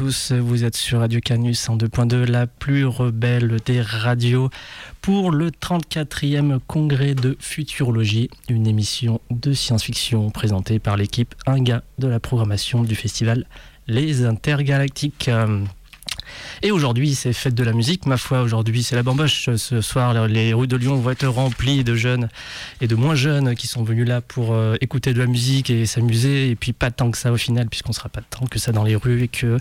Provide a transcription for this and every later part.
vous êtes sur Radio Canus en 2.2, la plus rebelle des radios, pour le 34e congrès de futurologie, une émission de science-fiction présentée par l'équipe Inga de la programmation du festival Les Intergalactiques. Et aujourd'hui, c'est fête de la musique. Ma foi, aujourd'hui, c'est la bamboche. Ce soir, les rues de Lyon vont être remplies de jeunes et de moins jeunes qui sont venus là pour euh, écouter de la musique et s'amuser. Et puis, pas tant que ça au final, puisqu'on sera pas tant que ça dans les rues et que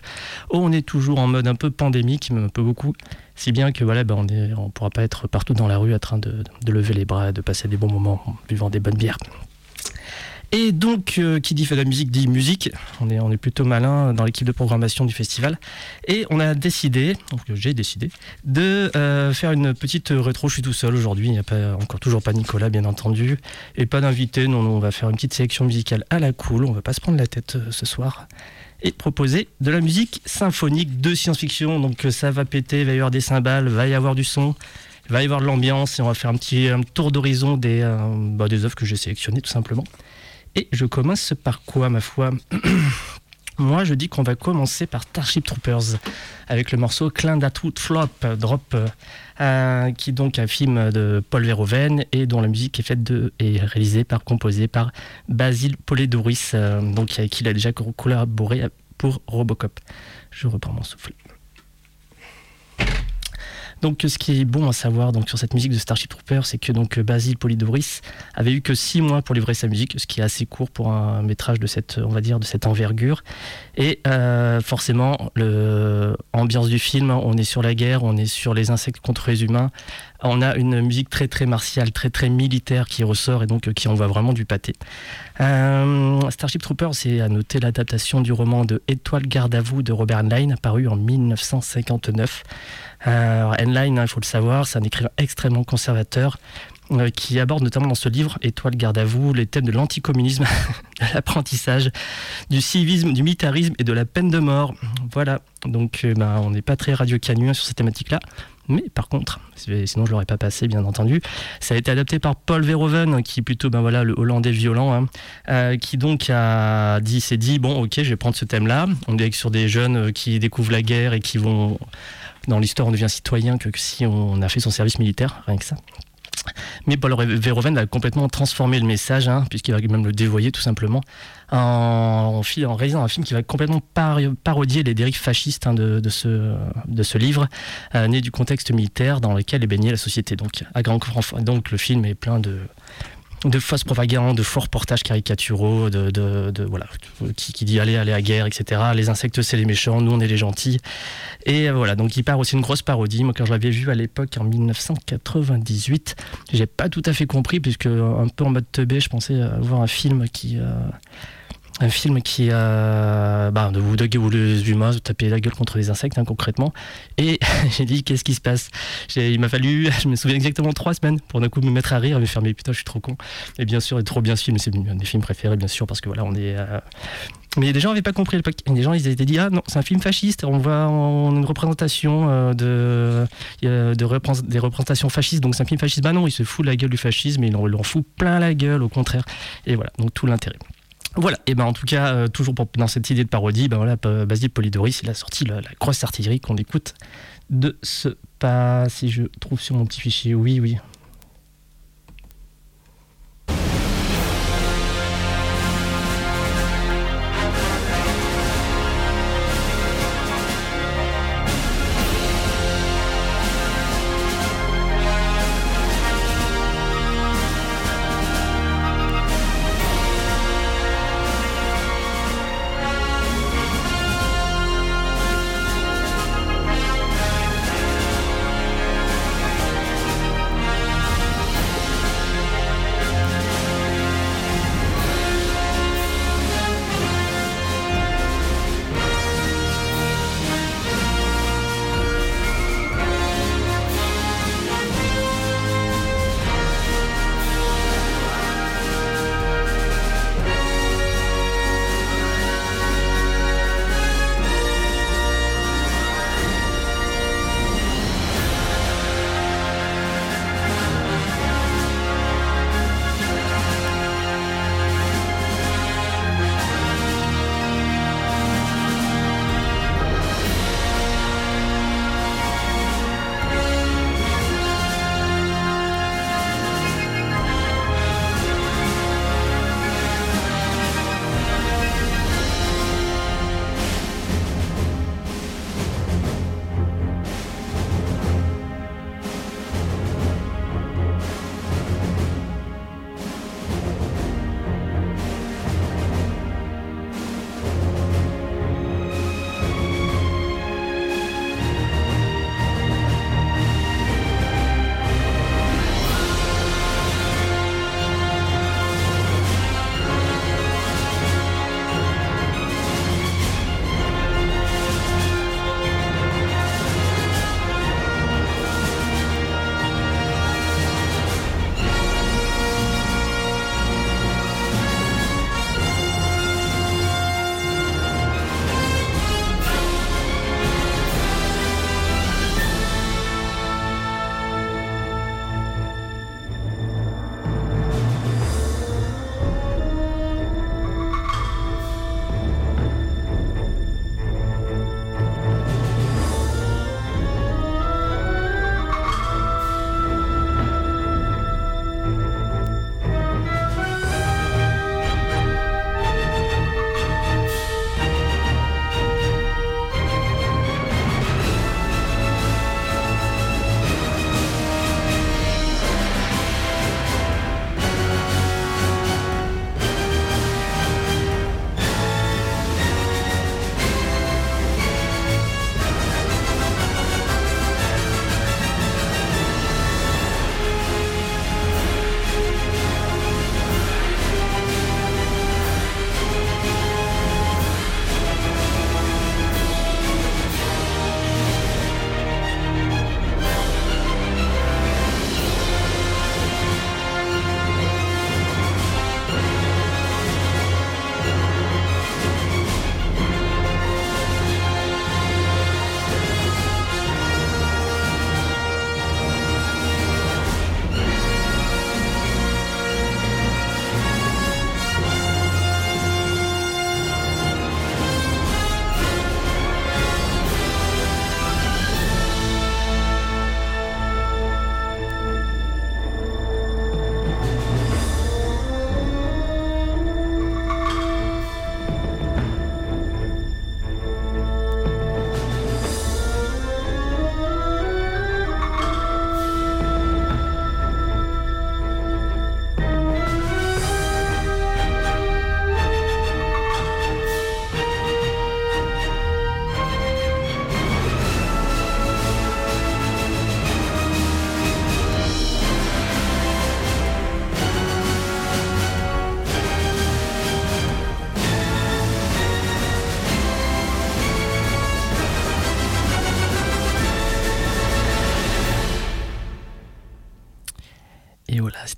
oh, on est toujours en mode un peu pandémique, même un peu beaucoup. Si bien que voilà, ben, on ne pourra pas être partout dans la rue en train de, de lever les bras, de passer des bons moments en buvant des bonnes bières. Et donc, euh, qui dit fait de la musique dit musique. On est, plutôt malin dans l'équipe de programmation du festival. Et on a décidé, donc j'ai décidé, de euh, faire une petite rétro. Je suis tout seul aujourd'hui. Il n'y a pas, encore toujours pas Nicolas, bien entendu. Et pas d'invité. Non, non, on va faire une petite sélection musicale à la cool. On va pas se prendre la tête euh, ce soir. Et proposer de la musique symphonique de science-fiction. Donc, ça va péter, il va y avoir des cymbales, va y avoir du son. Il va y avoir de l'ambiance et on va faire un petit tour d'horizon des, bah, des œuvres que j'ai sélectionnées tout simplement. Et je commence par quoi, ma foi? Moi, je dis qu'on va commencer par Starship Troopers avec le morceau Clin d'Atout Flop Drop, euh, qui est donc un film de Paul Verhoeven et dont la musique est faite de et réalisée par composée par Basil Poledouris, euh, donc avec qui il a déjà collaboré pour Robocop. Je reprends mon souffle. Donc, ce qui est bon à savoir sur cette musique de Starship Trooper, c'est que donc Basil Polidoris avait eu que six mois pour livrer sa musique, ce qui est assez court pour un métrage de cette, envergure. Et euh, forcément, l'ambiance du film, on est sur la guerre, on est sur les insectes contre les humains. On a une musique très très martiale, très très militaire qui ressort et donc qui envoie vraiment du pâté. Euh, Starship Trooper, c'est à noter l'adaptation du roman de Étoile garde à vous de Robert Heinlein, paru en 1959. Euh, Heinlein, il faut le savoir, c'est un écrivain extrêmement conservateur euh, qui aborde notamment dans ce livre, Étoile garde à vous, les thèmes de l'anticommunisme, de l'apprentissage, du civisme, du militarisme et de la peine de mort. Voilà, donc euh, ben, on n'est pas très radio sur ces thématiques-là. Mais par contre, sinon je l'aurais pas passé, bien entendu. Ça a été adapté par Paul Verhoeven, qui est plutôt ben voilà le Hollandais violent, hein, euh, qui donc a dit, s'est dit bon, ok, je vais prendre ce thème-là. On est sur des jeunes qui découvrent la guerre et qui vont dans l'histoire, on devient citoyen que si on a fait son service militaire, rien que ça. Mais Paul Verhoeven a complètement transformé le message, hein, puisqu'il va même le dévoyer tout simplement, en, réalisant un film qui va complètement parodier les dérives fascistes hein, de, ce, de ce livre, euh, né du contexte militaire dans lequel est baignée la société. Donc, à grand, donc le film est plein de, de fausses propagandes, de faux reportages caricaturaux, de, de, voilà, qui, dit allez, allez à guerre, etc. Les insectes, c'est les méchants, nous, on est les gentils. Et voilà, donc il part aussi une grosse parodie. Moi, quand je l'avais vu à l'époque, en 1998, j'ai pas tout à fait compris, puisque un peu en mode teubé, je pensais voir un film qui. Euh, un film qui a bah, de vous où les humains se taper la gueule contre les insectes hein, concrètement et j'ai dit qu'est-ce qui se passe? Il m'a fallu je me souviens exactement trois semaines pour d'un coup me mettre à rire et me faire mais putain je suis trop con et bien sûr trop bien ce film c'est un des films préférés bien sûr parce que voilà on est euh, mais des gens n'avaient pas compris. Des gens, ils étaient dit ah non, c'est un film fasciste. On voit en une représentation euh, de, de des représentations fascistes. Donc c'est un film fasciste. Bah non, il se fout de la gueule du fascisme, mais il en fout plein la gueule, au contraire. Et voilà, donc tout l'intérêt. Voilà, et ben en tout cas, euh, toujours dans cette idée de parodie, ben voilà, Basile Polidoris, il a sorti la, la grosse artillerie qu'on écoute de ce pas. Si je trouve sur mon petit fichier, oui, oui,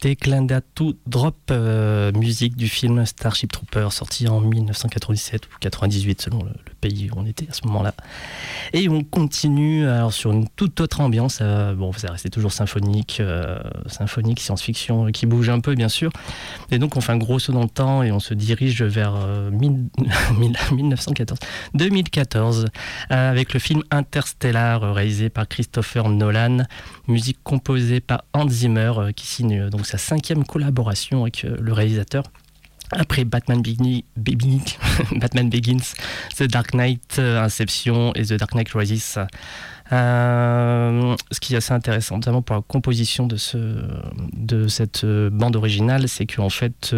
c'était Clandatu Drop, euh, musique du film Starship Trooper, sorti en 1997 ou 98 selon le, pays où on était à ce moment-là. Et on continue alors sur une toute autre ambiance. Euh, bon, ça restait toujours symphonique, euh, science-fiction qui bouge un peu bien sûr. Et donc on fait un gros saut dans le temps et on se dirige vers 1914, 2014 avec le film Interstellar réalisé par Christopher Nolan, musique composée par Hans Zimmer qui signe donc sa cinquième collaboration avec euh, le réalisateur. Après Batman, Begins, The Dark Knight, euh, Inception et The Dark Knight Rises. Euh, ce qui est assez intéressant, notamment pour la composition de, ce, de cette bande originale, c'est qu'en fait,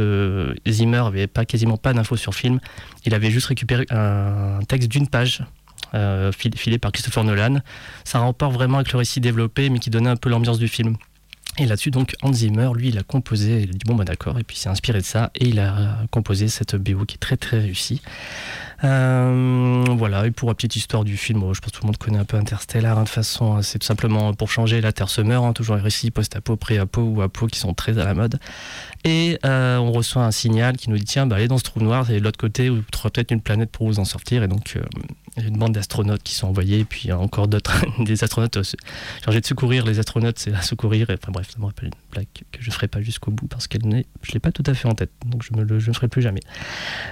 Zimmer avait pas, quasiment pas d'infos sur film. Il avait juste récupéré un texte d'une page filé par Christopher Nolan. Ça rapporte vraiment avec le récit développé, mais qui donnait un peu l'ambiance du film. Et là-dessus, donc, Hans Zimmer, lui, il a composé, il a dit bon, bah d'accord, et puis il s'est inspiré de ça, et il a composé cette BO qui est très très réussie. Euh, voilà, et pour la petite histoire du film, je pense que tout le monde connaît un peu Interstellar, hein, de façon, hein, c'est tout simplement pour changer, la Terre se meurt, hein, toujours les récits post-apo, pré-apo ou apo qui sont très à la mode. Et euh, on reçoit un signal qui nous dit tiens, bah, allez dans ce trou noir, c'est de l'autre côté, vous trouverez peut-être une planète pour vous en sortir, et donc. Euh, une bande d'astronautes qui sont envoyés, et puis encore d'autres, des astronautes euh, chargés de secourir les astronautes, c'est à secourir. Et, enfin bref, ça me rappelle une blague que je ne ferai pas jusqu'au bout parce qu'elle n'est, je l'ai pas tout à fait en tête, donc je ne le ferai plus jamais.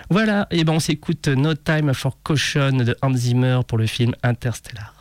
Voilà, et ben on s'écoute No Time for Caution de Hans Zimmer pour le film Interstellar.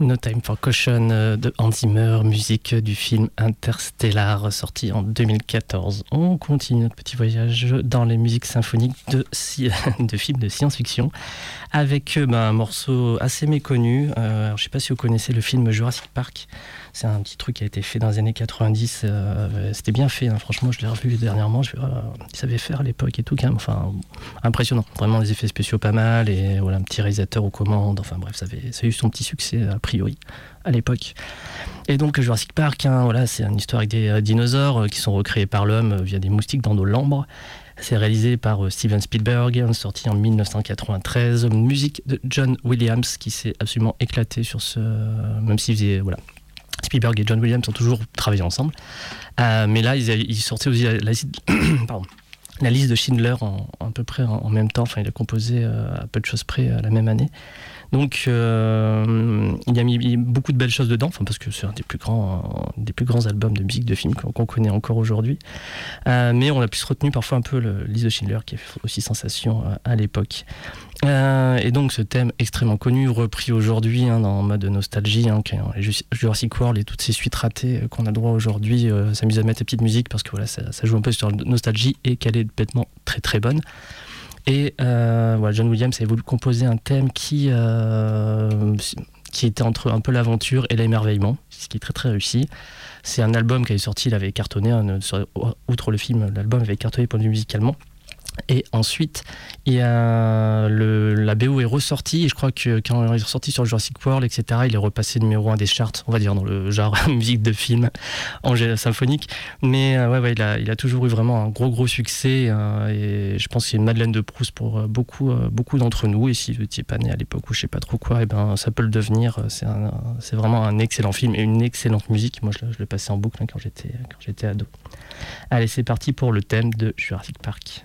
No Time for Caution euh, de Hans Zimmer, musique du film Interstellar sorti en 2014. On continue notre petit voyage dans les musiques symphoniques de, films de science-fiction avec euh, bah, un morceau assez méconnu. Euh, je ne sais pas si vous connaissez le film Jurassic Park. C'est un petit truc qui a été fait dans les années 90. C'était bien fait, hein. franchement, je l'ai revu dernièrement. Je, il savait faire à l'époque et tout, quand même. Enfin, impressionnant. Vraiment, des effets spéciaux pas mal et voilà, un petit réalisateur aux commandes. Enfin, bref, ça, a eu son petit succès après priori à l'époque. Et donc Jurassic Park, hein, voilà, c'est une histoire avec des euh, dinosaures euh, qui sont recréés par l'homme euh, via des moustiques dans nos lambres. C'est réalisé par Steven Spielberg, sorti en 1993. Musique de John Williams qui s'est absolument éclaté sur ce. Même s'il faisait. Voilà. Spielberg et John Williams ont toujours travaillé ensemble. mais là, ils, sortaient aussi la, liste de Schindler en, à peu près en, même temps. Enfin, il a composé à peu de choses près la même année. Donc euh, il y a mis beaucoup de belles choses dedans, parce que c'est un des plus grands, des plus grands albums de musique de film qu'on connaît encore aujourd'hui. Euh, mais on a plus retenu parfois un peu le Lise de Schindler qui a fait aussi sensation euh, à l'époque. et donc ce thème extrêmement connu, repris aujourd'hui hein, dans mode nostalgie, hein, Jurassic World et toutes ces suites ratées qu'on a droit aujourd'hui, s'amuse à mettre la petite musique parce que voilà, ça, ça, joue un peu sur la nostalgie et qu'elle est bêtement très très bonne. Et euh, voilà, John Williams avait voulu composer un thème qui, euh, qui était entre un peu l'aventure et l'émerveillement, ce qui est très très réussi. C'est un album qui avait sorti, il avait cartonné, hein, outre le film, l'album avait cartonné point de vue musicalement. Et ensuite, le, la BO est ressortie, et je crois que quand il est ressorti sur Jurassic World, etc., il est repassé numéro un des charts, on va dire, dans le genre musique de film en symphonique. Mais euh, ouais, il, a, toujours eu vraiment un gros, gros succès, euh, et je pense qu'il a une Madeleine de Proust pour euh, beaucoup, beaucoup d'entre nous. Et si vous n'étiez pas né à l'époque ou je sais pas trop quoi, eh ben, ça peut le devenir. C'est vraiment un excellent film et une excellente musique. Moi, je, je l'ai passé en boucle hein, quand j'étais ado. Allez, c'est parti pour le thème de Jurassic Park.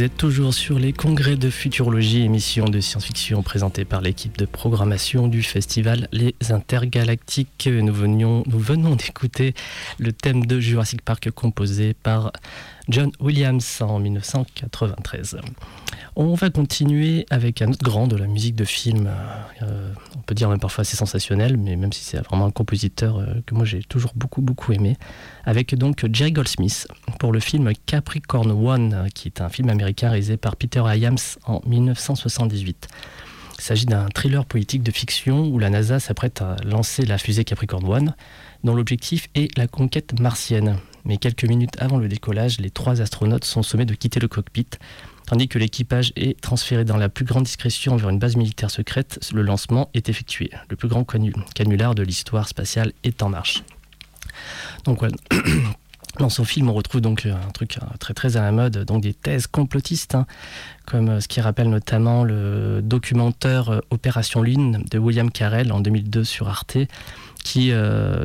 Vous êtes toujours sur les congrès de futurologie, émission de science-fiction présentée par l'équipe de programmation du festival Les Intergalactiques. Nous, venions, nous venons d'écouter le thème de Jurassic Park composé par John Williams en 1993. On va continuer avec un autre grand de la musique de film, euh, on peut dire même parfois assez sensationnel, mais même si c'est vraiment un compositeur euh, que moi j'ai toujours beaucoup beaucoup aimé, avec donc Jerry Goldsmith pour le film Capricorn One, qui est un film américain réalisé par Peter Hyams en 1978. Il s'agit d'un thriller politique de fiction où la NASA s'apprête à lancer la fusée Capricorn One, dont l'objectif est la conquête martienne mais quelques minutes avant le décollage, les trois astronautes sont sommés de quitter le cockpit, tandis que l'équipage est transféré dans la plus grande discrétion vers une base militaire secrète. Le lancement est effectué. Le plus grand canular de l'histoire spatiale est en marche. Dans son film, on retrouve donc un truc euh, très à la mode, des thèses complotistes, hein, comme euh, ce qui rappelle notamment le documentaire euh, Opération Lune de William Carell en 2002 sur Arte, qui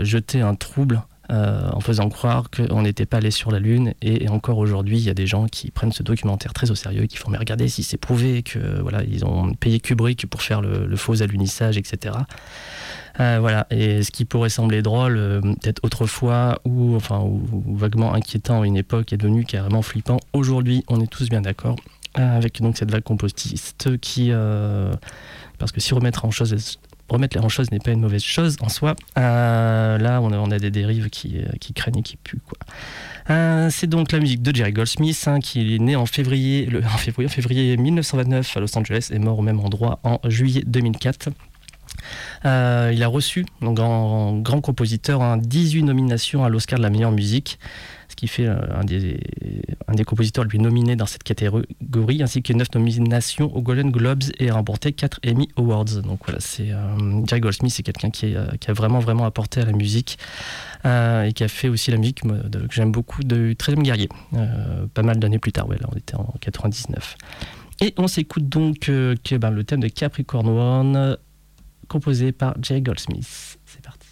jetait un trouble euh, en faisant croire qu'on n'était pas allé sur la Lune. Et, encore aujourd'hui, il y a des gens qui prennent ce documentaire très au sérieux, qui font mais regardez si c'est prouvé que voilà ils ont payé Kubrick pour faire le, faux alunissage, etc. Euh, voilà, et ce qui pourrait sembler drôle, euh, peut-être autrefois, ou enfin ou, vaguement inquiétant à une époque, est devenu carrément flippant. Aujourd'hui, on est tous bien d'accord avec donc cette vague compostiste qui, parce que si remettre en chose remettre en chose n'est pas une mauvaise chose en soi. Euh, là, on a, des dérives qui, euh, qui, craignent et qui puent. Quoi. Euh, c'est donc la musique de Jerry Goldsmith, hein, qui est né en février, en février, février 1929 à Los Angeles et mort au même endroit en juillet 2004. Euh, il a reçu, en, grand compositeur, 18 nominations à l'Oscar de la meilleure musique, qui fait euh, un, des, compositeurs lui nominé dans cette catégorie, ainsi que 9 nominations aux Golden Globes et a remporté 4 Emmy Awards. Donc voilà, c'est euh, Jerry Goldsmith, c'est quelqu'un qui, qui, a vraiment vraiment apporté à la musique et qui a fait aussi la musique que j'aime beaucoup de 13e guerrier, pas mal d'années plus tard, on était en 99. Et on s'écoute donc ben, le thème de Capricorn One composé par Jay Goldsmith. C'est parti.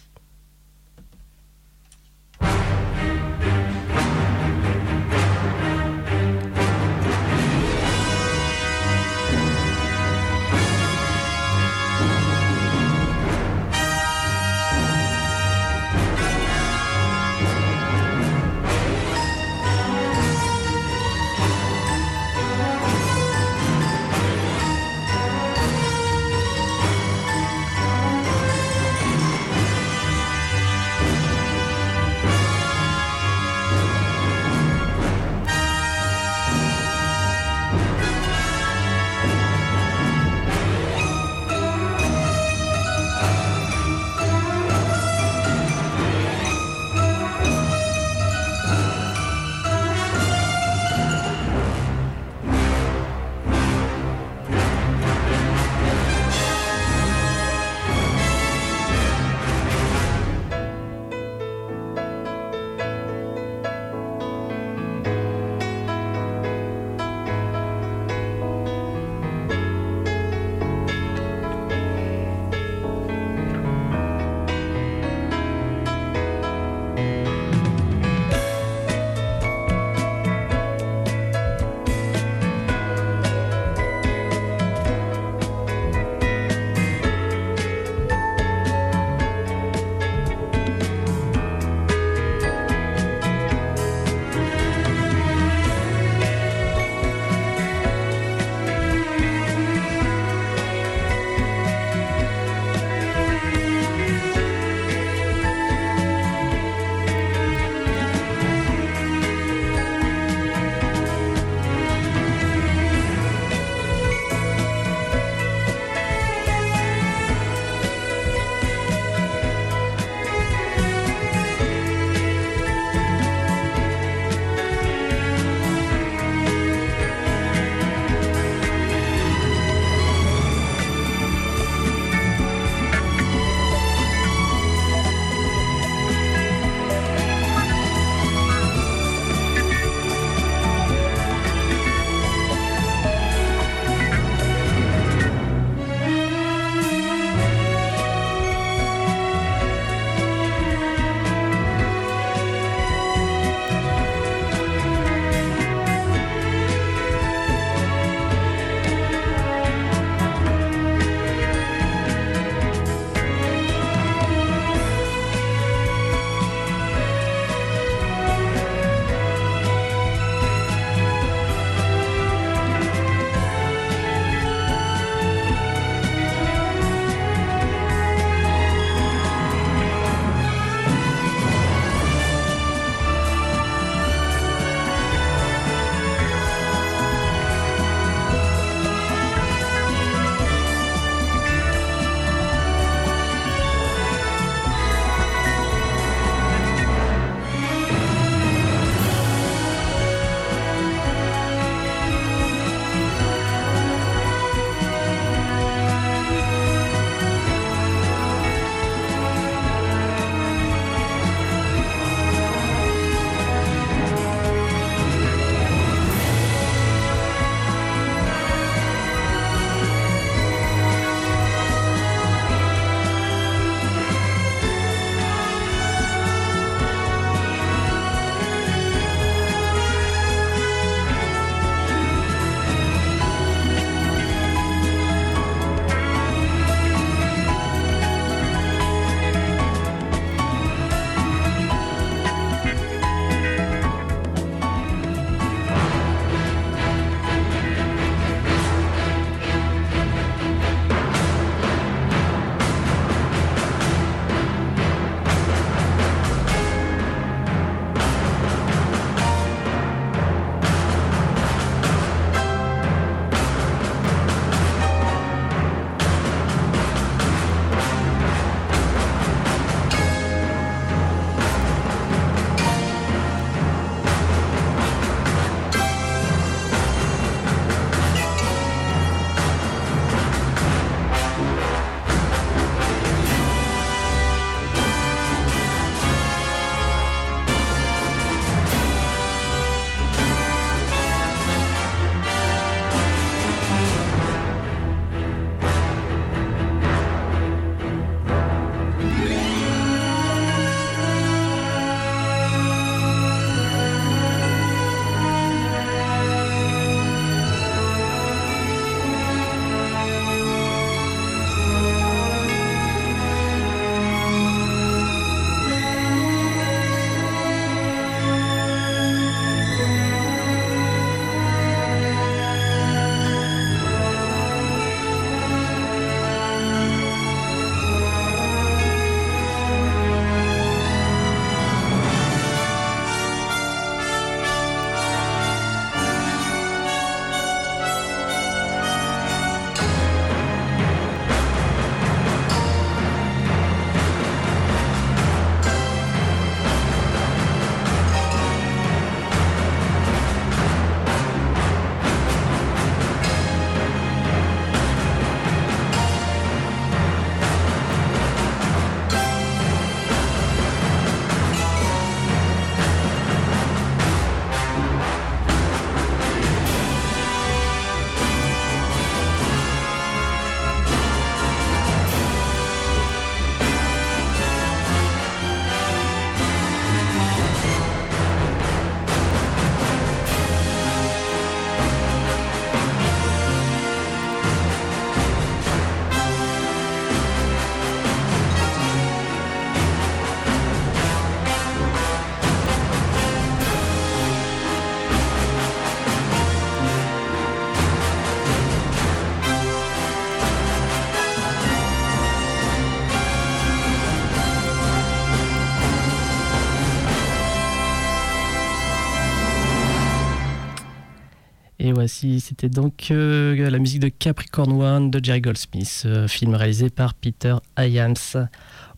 C'était donc euh, la musique de Capricorn One de Jerry Goldsmith, euh, film réalisé par Peter Hyams.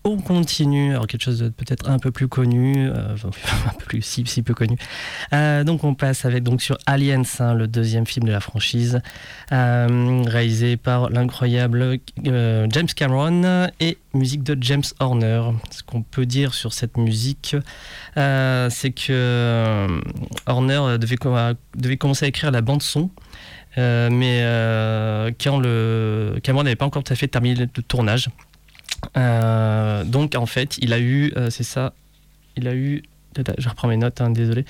On continue, alors quelque chose de peut-être un peu plus connu, euh, un peu plus si, peu connu. donc on passe avec donc sur Aliens, hein, le deuxième film de la franchise, réalisé par l'incroyable James Cameron et musique de James Horner. Ce qu'on peut dire sur cette musique, c'est que Horner devait, devait commencer à écrire la bande son. Euh, mais euh, quand le Cameron n'avait pas encore tout à fait terminé le tournage. Euh, donc en fait, il a eu, c'est ça, il a eu je reprends mes notes, hein, désolé.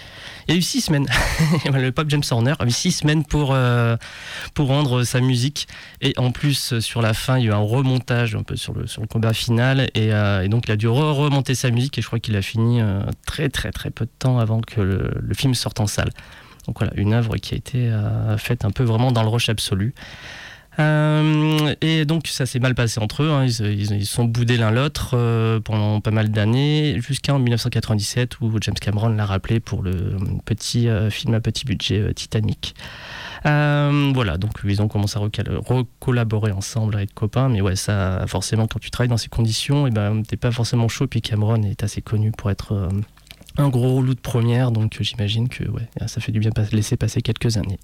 Il a eu six semaines. le pop James Horner a eu six semaines pour, pour rendre sa musique. Et en plus, sur la fin, il y a eu un remontage un peu sur le, sur le combat final. Et, donc, il a dû remonter sa musique. Et je crois qu'il a fini très, très, très peu de temps avant que le film sorte en salle. Donc voilà, une œuvre qui a été euh, faite un peu vraiment dans le rush absolu. Euh, et donc ça s'est mal passé entre eux, hein. ils, ils, sont boudés l'un l'autre euh, pendant pas mal d'années, jusqu'en 1997 où James Cameron l'a rappelé pour le petit film à petit budget Titanic. voilà, donc ils ont commencé à recollaborer ensemble, être copains, mais ouais, ça forcément quand tu travailles dans ces conditions, et eh ben t'es pas forcément chaud, puis Cameron est assez connu pour être un gros loup de première, donc j'imagine que ouais, ça fait du bien laisser passer quelques années.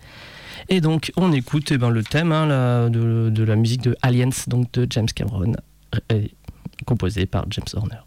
Et donc on écoute eh ben, le thème hein, de, la musique de Aliens, donc de James Cameron, composé par James Horner.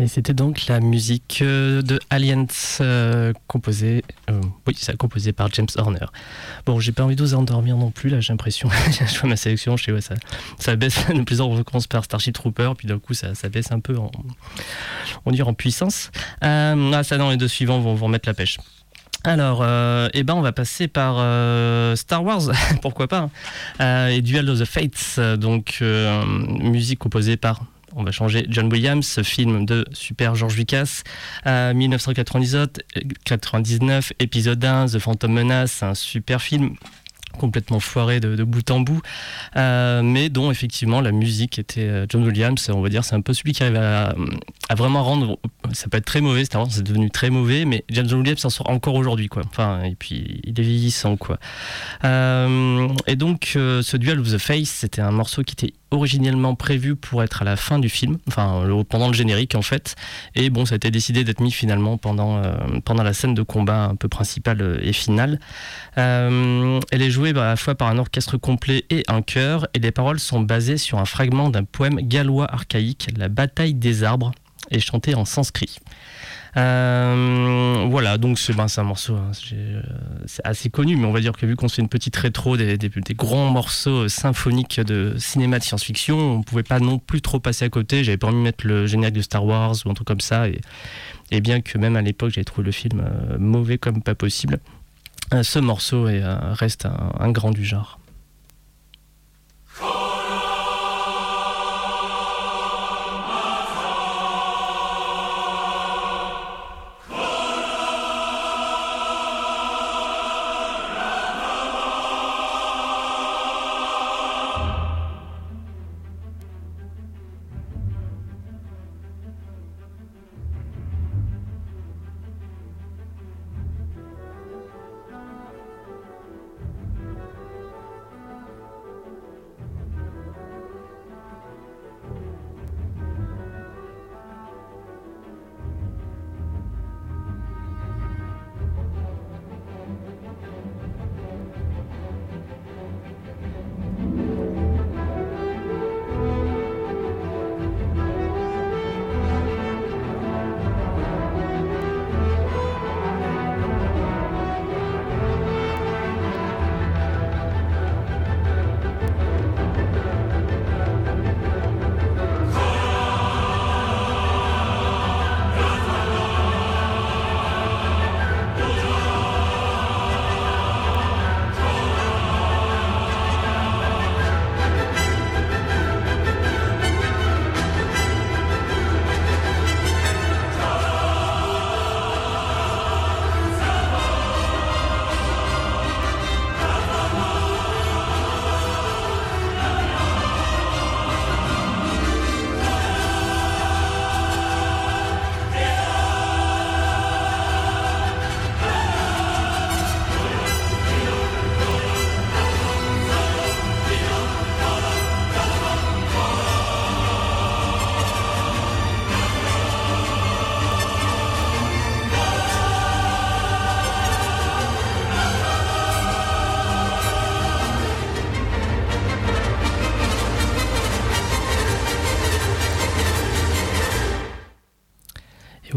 Et c'était donc la musique euh, de Aliens euh, composée, euh, oui, ça composé par James Horner. Bon, j'ai pas envie de vous endormir non plus, là, j'ai l'impression. je vois ma sélection, je sais, ouais, ça, ça baisse de plus en plus. On commence par Starship Trooper, puis d'un coup, ça, ça, baisse un peu en, on dirait en puissance. ah, ça, non, les deux suivants vont vous remettre la pêche. Alors, eh ben, on va passer par Star Wars, pourquoi pas, hein. et Duel of the Fates, donc musique composée par on va changer. John Williams, film de Super George Lucas, 1999, épisode 1, The Phantom Menace, un super film complètement foiré de, bout en bout, euh, mais dont effectivement la musique était euh, John Williams. On va dire c'est un peu celui qui arrive à, vraiment rendre. Ça peut être très mauvais, c'est devenu très mauvais, mais John Williams s'en sort encore aujourd'hui, quoi. Enfin, et puis il est vieillissant, quoi. Euh, et donc ce duel of the Face, c'était un morceau qui était originellement prévu pour être à la fin du film, enfin pendant le générique en fait, et bon ça a été décidé d'être mis finalement pendant, pendant la scène de combat un peu principale et finale. elle est jouée à la fois par un orchestre complet et un chœur, et les paroles sont basées sur un fragment d'un poème gallois archaïque, La bataille des arbres, et chanté en sanskrit. Euh, voilà, donc c'est ben, un morceau, hein, euh, c'est assez connu, mais on va dire que vu qu'on fait une petite rétro des, grands morceaux symphoniques de cinéma de science-fiction, on pouvait pas non plus trop passer à côté. J'avais pas envie de mettre le générique de Star Wars ou un truc comme ça, et, bien que même à l'époque j'avais trouvé le film euh, mauvais comme pas possible, ce morceau est, reste un grand du genre.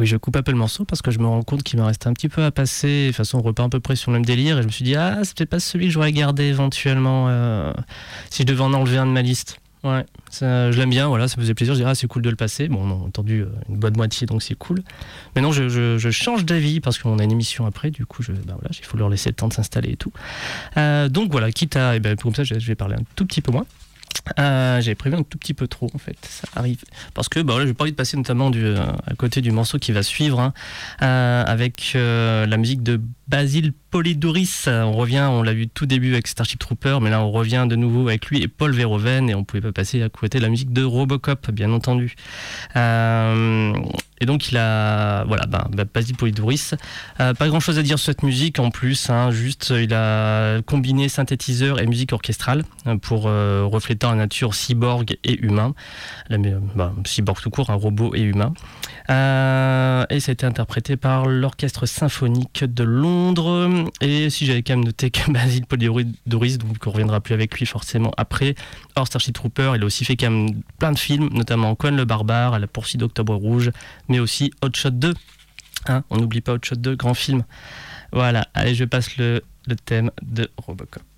Oui, je coupe un peu le morceau parce que je me rends compte qu'il me reste un petit peu à passer. De toute façon, on repart à peu près sur le même délire. Et je me suis dit, ah, c'est peut-être pas celui que j'aurais gardé éventuellement euh, si je devais en enlever un de ma liste. Ouais, je l'aime bien, voilà, ça me faisait plaisir. Je dirais, ah, c'est cool de le passer. Bon, on a entendu euh, une bonne moitié, donc c'est cool. Mais non, je, change d'avis parce qu'on a une émission après, du coup, je, ben voilà, il faut leur laisser le temps de s'installer et tout. Euh, donc voilà, quitte à, et ben, comme ça, je vais parler un tout petit peu moins. Euh, J'avais prévu un tout petit peu trop en fait, ça arrive. Parce que bah, j'ai pas envie de passer notamment du, euh, à côté du morceau qui va suivre, hein, euh, avec la musique de Basile Polidoris. On revient, on l'a vu tout début avec Starship Trooper, mais là on revient de nouveau avec lui et Paul Verhoeven, et on pouvait pas passer à côté de la musique de Robocop, bien entendu. Euh, et donc il a, voilà, ben, ben Basile Polidoris. Euh, pas grand chose à dire sur cette musique en plus, hein, juste il a combiné synthétiseur et musique orchestrale euh, pour euh, refléter la nature cyborg et humain. Ben, cyborg tout court, un robot et humain. Euh, et ça a été interprété par l'Orchestre Symphonique de Londres. Et si j'avais quand même noté que Basile Polidoris, donc on reviendra plus avec lui forcément après, hors Starship Trooper, il a aussi fait quand même plein de films, notamment Cohen le Barbare, à la poursuite d'Octobre Rouge, mais aussi Hot Shot 2. Hein, on n'oublie pas Hot Shot 2, grand film. Voilà, allez, je passe le thème de Robocop.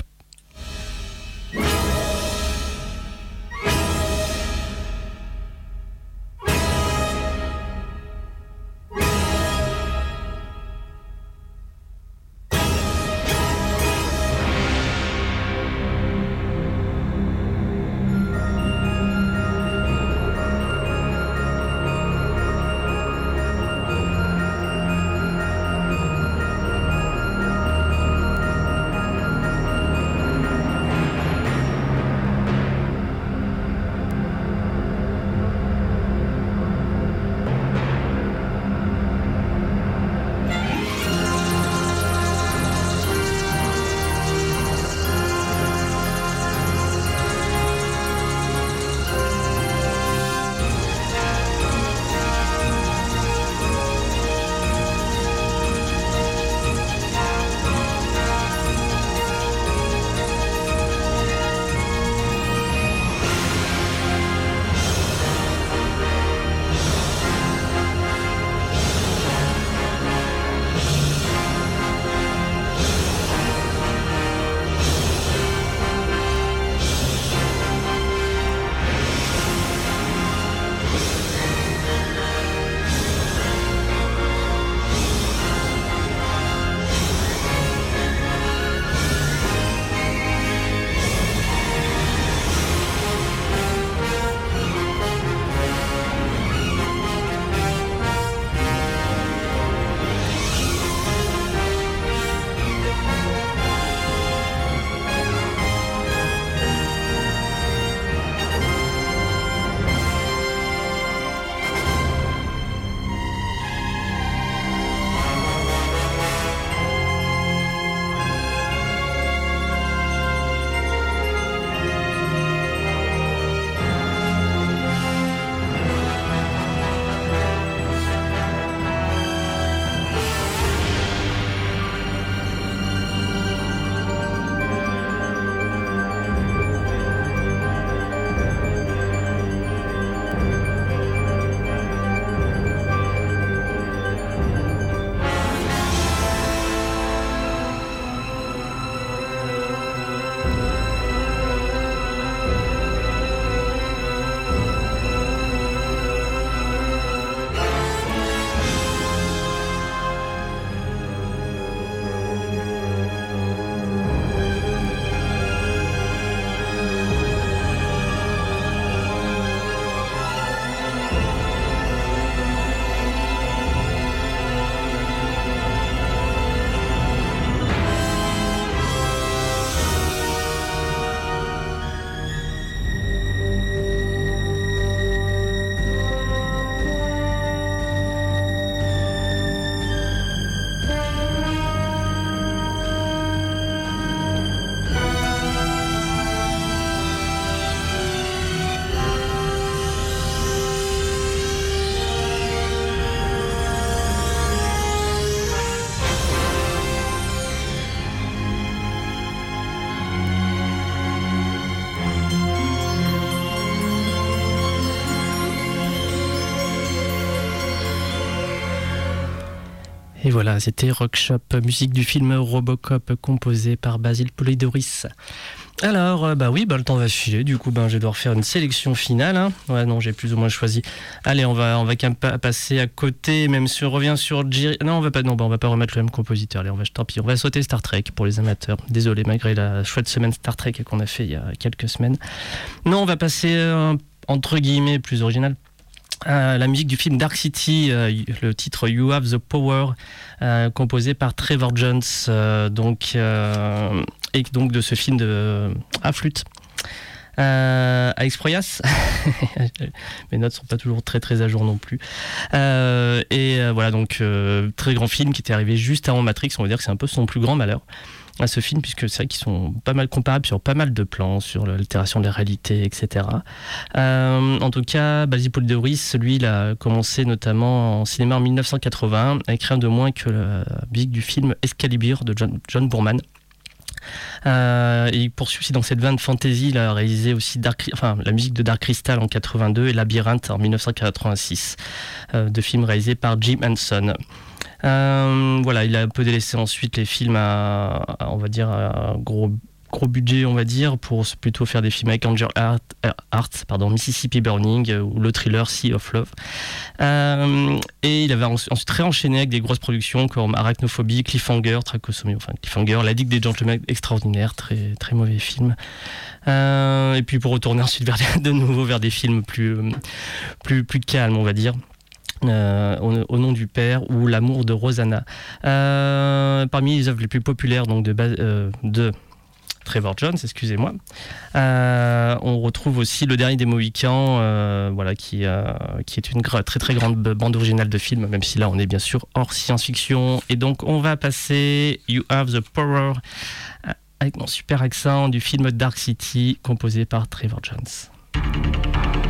Voilà, c'était Rockshop, musique du film Robocop composé par Basile Polidoris. Alors, euh, bah oui, bah, le temps va filer. Du coup, ben, je vais devoir faire une sélection finale. Hein. Ouais, non, j'ai plus ou moins choisi. Allez, on va, on va passer à côté, même si on revient sur Non, on va pas, non, bah, on va pas remettre le même compositeur. Allez, on va, tant pis, on va sauter Star Trek pour les amateurs. Désolé, malgré la chouette semaine Star Trek qu'on a fait il y a quelques semaines. Non, on va passer euh, entre guillemets plus original euh, la musique du film Dark City, euh, le titre You Have the Power, euh, composé par Trevor Jones, donc, et donc de ce film à flûte. Alex Proyas, mes notes sont pas toujours très très à jour non plus. et voilà donc très grand film qui était arrivé juste avant Matrix, on va dire que c'est un peu son plus grand malheur. À ce film, puisque c'est vrai qu'ils sont pas mal comparables sur pas mal de plans, sur l'altération de la etc. en tout cas, Basil Polidoris, lui, il a commencé notamment en cinéma en 1980, avec rien de moins que la musique du film Excalibur de John, John Boorman. Euh, il poursuit aussi dans cette veine fantasy. Il a réalisé aussi la musique de Dark Crystal en 82 et Labyrinthe en 1986, euh, deux films réalisés par Jim Henson. Euh, voilà, il a un peu délaissé ensuite les films à, on va dire, gros budget, on va dire, pour plutôt faire des films avec Angel Art, Art pardon, Mississippi Burning euh, ou le thriller Sea of Love. Euh, et il avait ensuite très enchaîné avec des grosses productions comme Arachnophobie, Cliffhanger, enfin Cliffhanger, La Digue des Gentlemen, extraordinaire, très, très mauvais film. Euh, et puis pour retourner ensuite de nouveau vers des films plus, plus, plus calmes, on va dire. Au, nom du père ou l'amour de Rosanna. parmi les œuvres les plus populaires donc de, de Trevor Jones, excusez-moi. Euh, on retrouve aussi le dernier des Mohicans, euh, voilà, qui, euh, qui est une très très grande bande originale de film, même si là on est bien sûr hors science-fiction. Et donc on va passer You Have the Power avec mon super accent du film Dark City composé par Trevor Jones.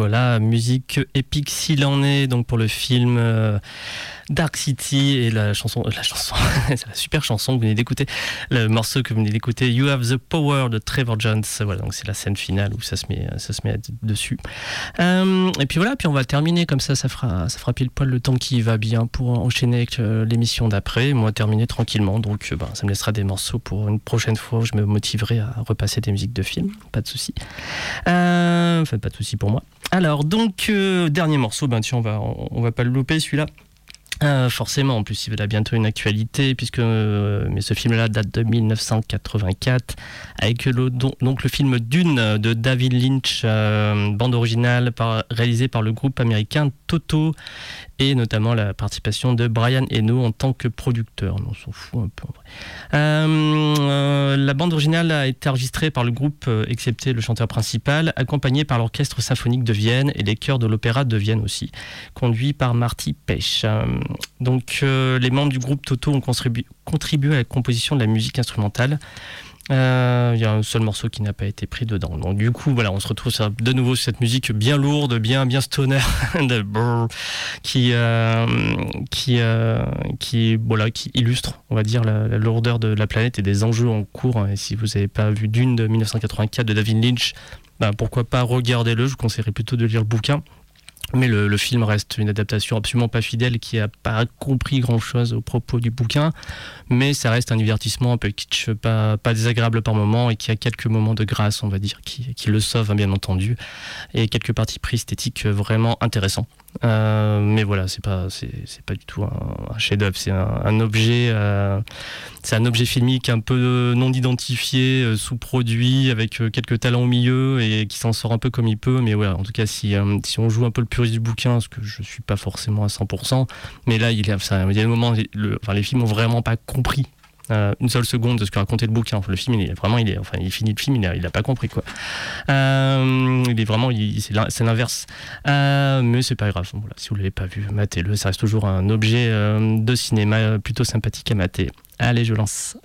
Voilà, musique épique s'il en est, donc pour le film euh, Dark City et la chanson, la chanson, c'est la super chanson que vous venez d'écouter, le morceau que vous venez d'écouter, You Have the Power de Trevor Jones. Voilà, donc c'est la scène finale où ça se met, ça se met dessus. Euh, et puis voilà, puis on va terminer comme ça, ça fera, ça fera pile poil le temps qui va bien pour enchaîner avec euh, l'émission d'après. Moi, terminer tranquillement, donc ben, ça me laissera des morceaux pour une prochaine fois où je me motiverai à repasser des musiques de films, pas de souci. enfin, pas de souci pour moi. Alors, donc, dernier morceau, ben tiens, on va, on va pas le louper celui-là. Euh, forcément, en plus, il a bientôt une actualité, puisque euh, mais ce film-là date de 1984, avec le, donc le film Dune de David Lynch, euh, bande originale réalisée par le groupe américain Toto, et notamment la participation de Brian Eno en tant que producteur. On s'en fout un peu en vrai. la bande originale a été enregistrée par le groupe, excepté le chanteur principal, accompagné par l'Orchestre symphonique de Vienne et les chœurs de l'Opéra de Vienne aussi, conduit par Marty Pech. Donc euh, les membres du groupe Toto ont contribué à la composition de la musique instrumentale. Euh, il y a un seul morceau qui n'a pas été pris dedans. Donc du coup, voilà, on se retrouve de nouveau sur cette musique bien lourde, bien bien stoner, qui euh, qui qui voilà, qui illustre, on va dire, la, lourdeur de la planète et des enjeux en cours. Et si vous n'avez pas vu Dune de 1984 de David Lynch, ben, pourquoi pas regardez-le. Je vous conseillerais plutôt de lire le bouquin. Mais le, film reste une adaptation absolument pas fidèle qui n'a pas compris grand-chose au propos du bouquin, mais ça reste un divertissement un peu kitsch, pas, désagréable par moment et qui a quelques moments de grâce, on va dire, qui, qui le sauvent hein, bien entendu, et quelques parties pris esthétiques vraiment intéressants. Euh, mais voilà, c'est pas, c'est, pas du tout un, chef-d'œuvre. C'est un, objet, euh, c'est un objet filmique un peu non identifié, euh, sous-produit, avec quelques talents au milieu et qui s'en sort un peu comme il peut. Mais ouais, en tout cas, si, si on joue un peu le puriste du bouquin, ce que je suis pas forcément à 100%, mais là, il y a, ça, il y a moments, enfin, les films ont vraiment pas compris euh, une seule seconde de ce que racontait le bouquin. le film, il est vraiment, il est, enfin, il finit le film, il a, il a pas compris quoi. Euh, il est vraiment, c'est l'inverse. Euh, mais c'est pas grave. Si vous l'avez pas vu, matez-le. Ça reste toujours un objet de cinéma plutôt sympathique à mater. Allez, je lance.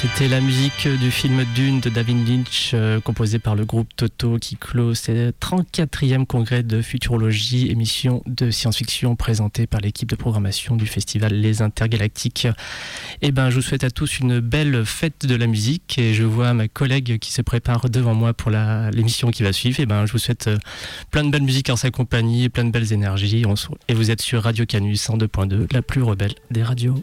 C'était la musique du film Dune de David Lynch, euh, composé par le groupe Toto, qui clôt ce 34e congrès de futurologie, émission de science-fiction présentée par l'équipe de programmation du festival Les Intergalactiques. Eh ben, je vous souhaite à tous une belle fête de la musique et je vois ma collègue qui se prépare devant moi pour l'émission qui va suivre. Eh ben, je vous souhaite euh, plein de belles musiques en sa compagnie, plein de belles énergies. Et vous êtes sur Radio Canus 102.2, la plus rebelle des radios.